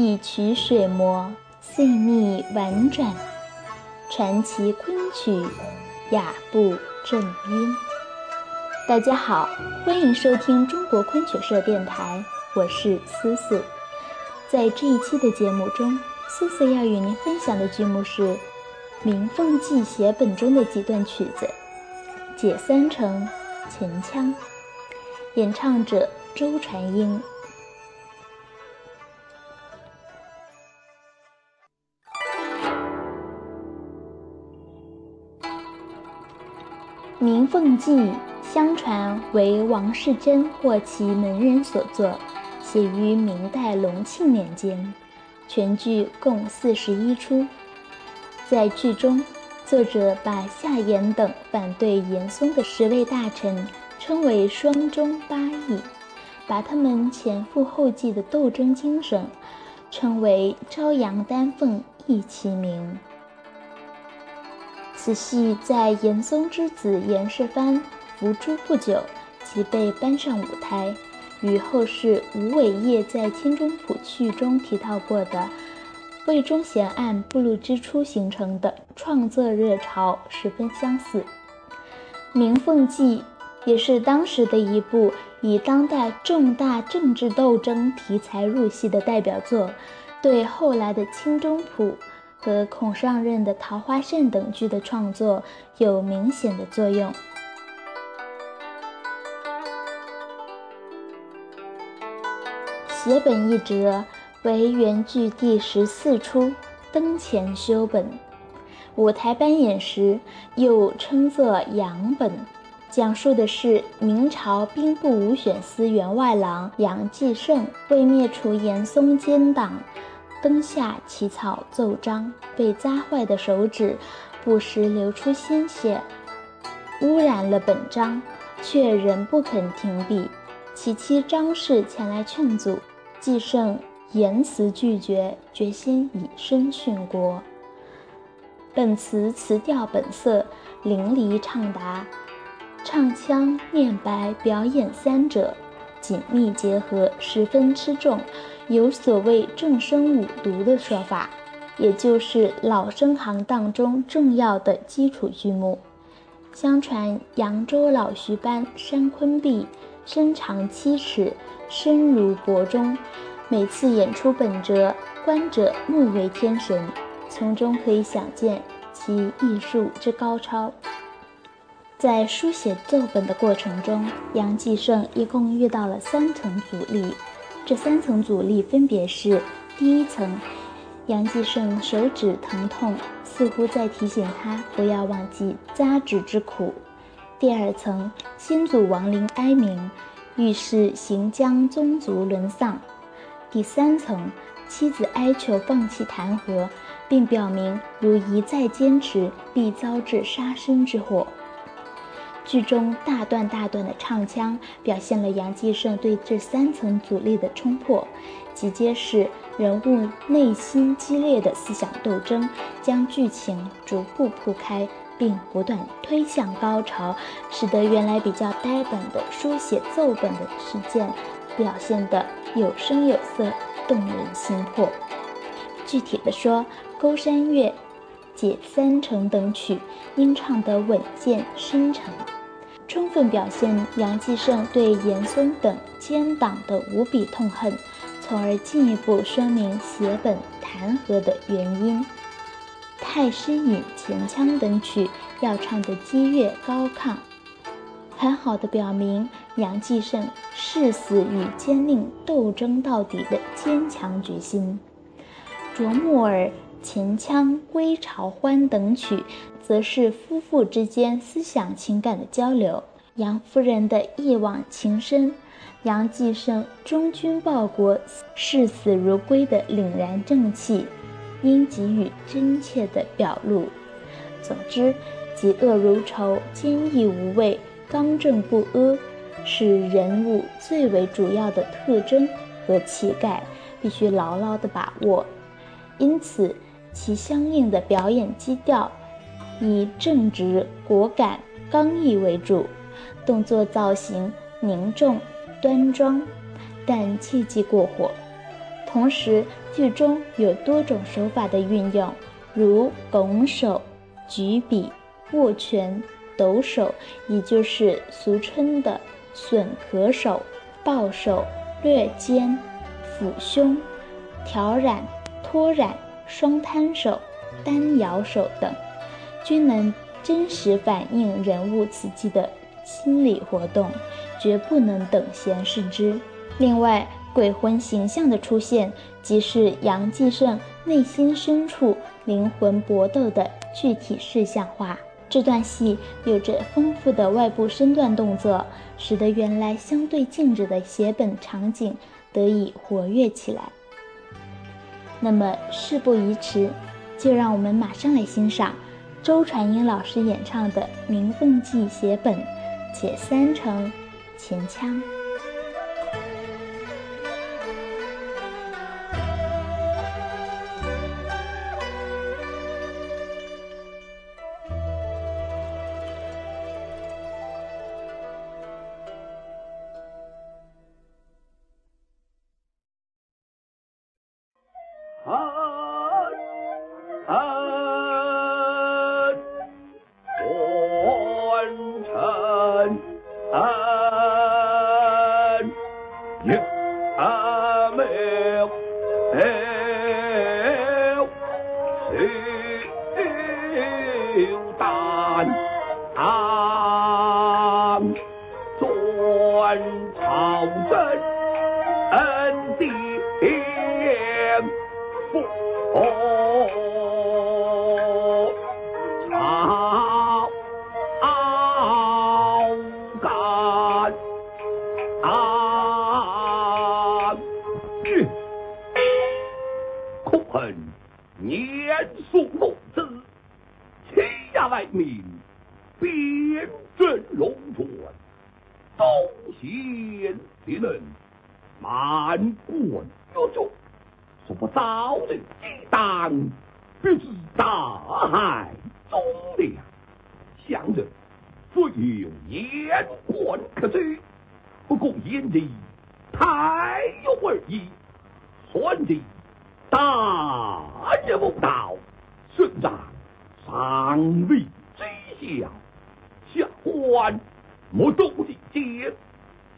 一曲水磨，细腻婉转，传奇昆曲，雅步正音。大家好，欢迎收听中国昆曲社电台，我是思思。在这一期的节目中，思思要与您分享的剧目是《鸣凤记》写本中的几段曲子，《解三成》《秦腔》，演唱者周传英。《明凤记》相传为王世贞或其门人所作，写于明代隆庆年间。全剧共四十一出。在剧中，作者把夏言等反对严嵩的十位大臣称为“双忠八义”，把他们前赴后继的斗争精神称为“朝阳丹凤一齐名”。此戏在严嵩之子严世蕃伏诛不久即被搬上舞台，与后世吴伟业在《清中谱序》中提到过的魏忠贤案步露之初形成的创作热潮十分相似。《鸣凤记》也是当时的一部以当代重大政治斗争题材入戏的代表作，对后来的《清中谱》。和孔尚任的《桃花扇》等剧的创作有明显的作用。写本一折为原剧第十四出登前修本，舞台扮演时又称作杨本，讲述的是明朝兵部武选司员外郎杨继盛为灭除严嵩奸党。灯下起草奏章，被扎坏的手指不时流出鲜血，污染了本章，却仍不肯停笔。其妻张氏前来劝阻，季胜严辞拒绝，决心以身殉国。本词词调本色，淋漓畅达，唱腔、念白、表演三者紧密结合，十分吃重。有所谓正声五毒的说法，也就是老生行当中重要的基础剧目。相传扬州老徐班山昆壁，身长七尺，身如薄钟，每次演出本折，观者目为天神，从中可以想见其艺术之高超。在书写奏本的过程中，杨继盛一共遇到了三层阻力。这三层阻力分别是：第一层，杨继盛手指疼痛，似乎在提醒他不要忘记扎纸之苦；第二层，先祖亡灵哀鸣，预示行将宗族沦丧；第三层，妻子哀求放弃弹劾，并表明如一再坚持，必遭致杀身之祸。剧中大段大段的唱腔，表现了杨继盛对这三层阻力的冲破，即揭示人物内心激烈的思想斗争，将剧情逐步铺开，并不断推向高潮，使得原来比较呆板的书写奏本的事件，表现得有声有色，动人心魄。具体的说，《勾山月》《解三成》等曲，应唱得稳健深沉。充分表现杨继盛对严嵩等奸党的无比痛恨，从而进一步说明写本弹劾的原因。《太师引》《前腔》等曲要唱的激越高亢，很好的表明杨继盛誓死与奸佞斗争到底的坚强决心。《啄木儿》《前腔》《归巢欢》等曲。则是夫妇之间思想情感的交流，杨夫人的一往情深，杨继盛忠君报国、视死如归的凛然正气，应给予真切的表露。总之，嫉恶如仇、坚毅无畏、刚正不阿，是人物最为主要的特征和气概，必须牢牢地把握。因此，其相应的表演基调。以正直、果敢、刚毅为主，动作造型凝重端庄，但切忌过火。同时，剧中有多种手法的运用，如拱手、举笔、握拳、抖手，也就是俗称的损壳手、抱手、略肩、抚胸、挑染、托染、双摊手、单摇手等。均能真实反映人物此际的心理活动绝不能等闲视之。另外鬼魂形象的出现即是杨继盛内心深处灵魂搏斗的具体事项化。这段戏有着丰富的外部身段动作使得原来相对静止的写本场景得以活跃起来。那么事不宜迟就让我们马上来欣赏周传英老师演唱的名凤记写本且三成秦腔。啊啊安月啊明哎呦朝政恩待，边阵龙船都弦敌人，满贯约中，说不早的激荡，便是大海中粮。想着自有严管可追，不过严的太有而已，算的大也不大。当为知下，下官莫多礼节，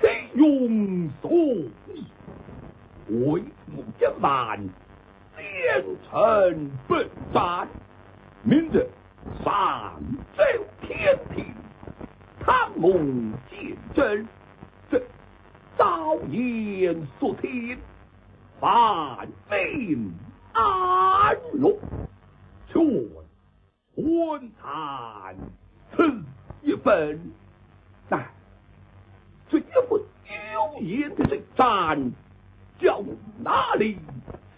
岂用所意？为母一满，奸臣不斩，明日上奏天庭，贪蒙见真，这遭言所听，反命安乐？昏暗，此一本。但这一副妖言的这战，叫哪里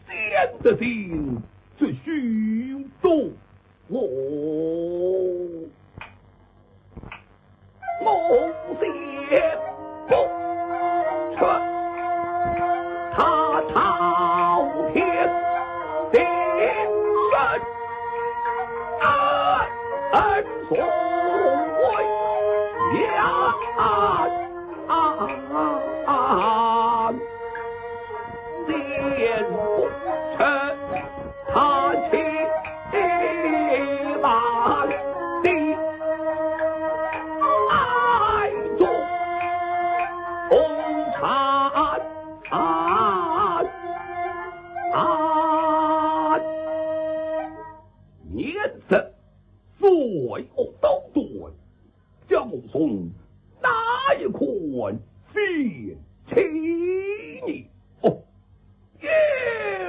先得先这虚中？我我先。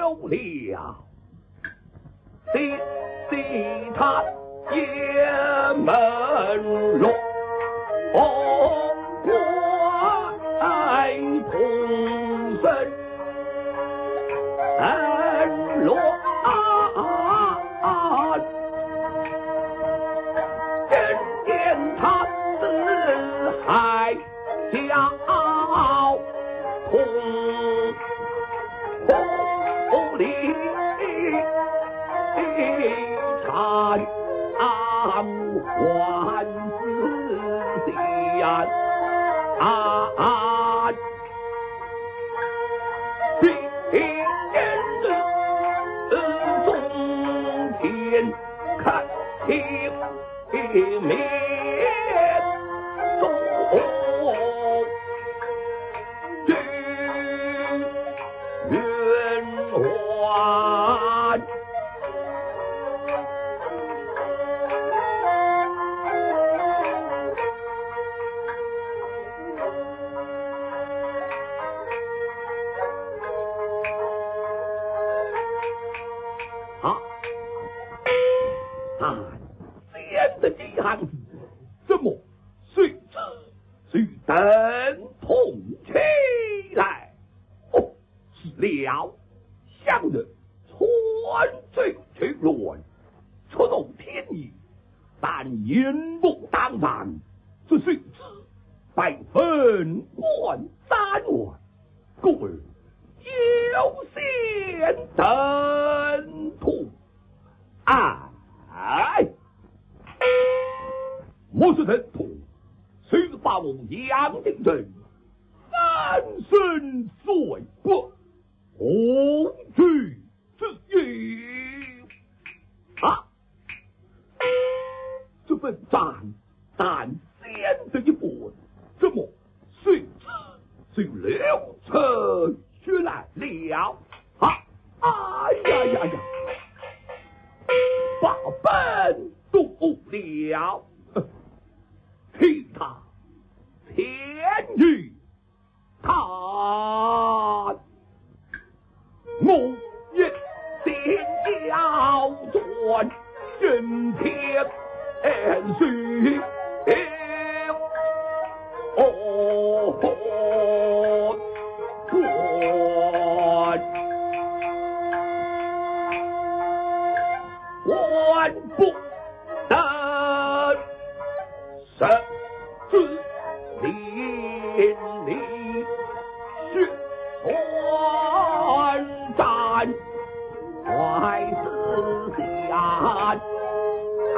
走了西西他也门落凤冠同落啊他四海交安安，万子平安。平安，中天看天明。啊！先的几行字，怎么随之随灯同起来？哦，是了，想着川水去乱，出动天意，但阴谋当饭，这随之百分万三万，故而有先登途。哎，我是 thần 徒，虽把我杨定成三生碎骨，红举之意啊！这份战但先得一步，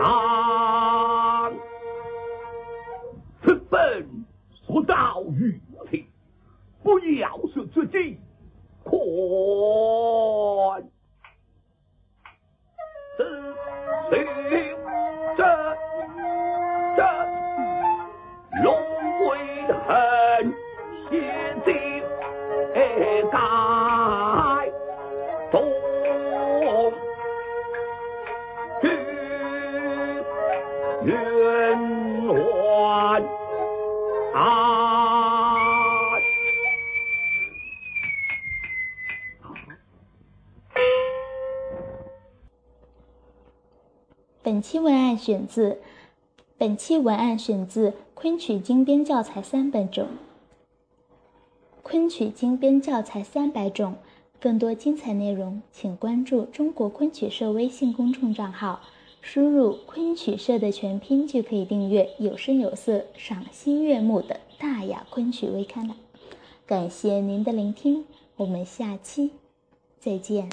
啊！本所造于体，不要说自己困。此行者者龙归恨血尽改本期文案选自本期文案选自昆曲精编教材三百种。昆曲精编教材三百种，更多精彩内容，请关注中国昆曲社微信公众账号，输入“昆曲社”的全拼就可以订阅有声有色、赏心悦目的大雅昆曲微刊了。感谢您的聆听，我们下期再见。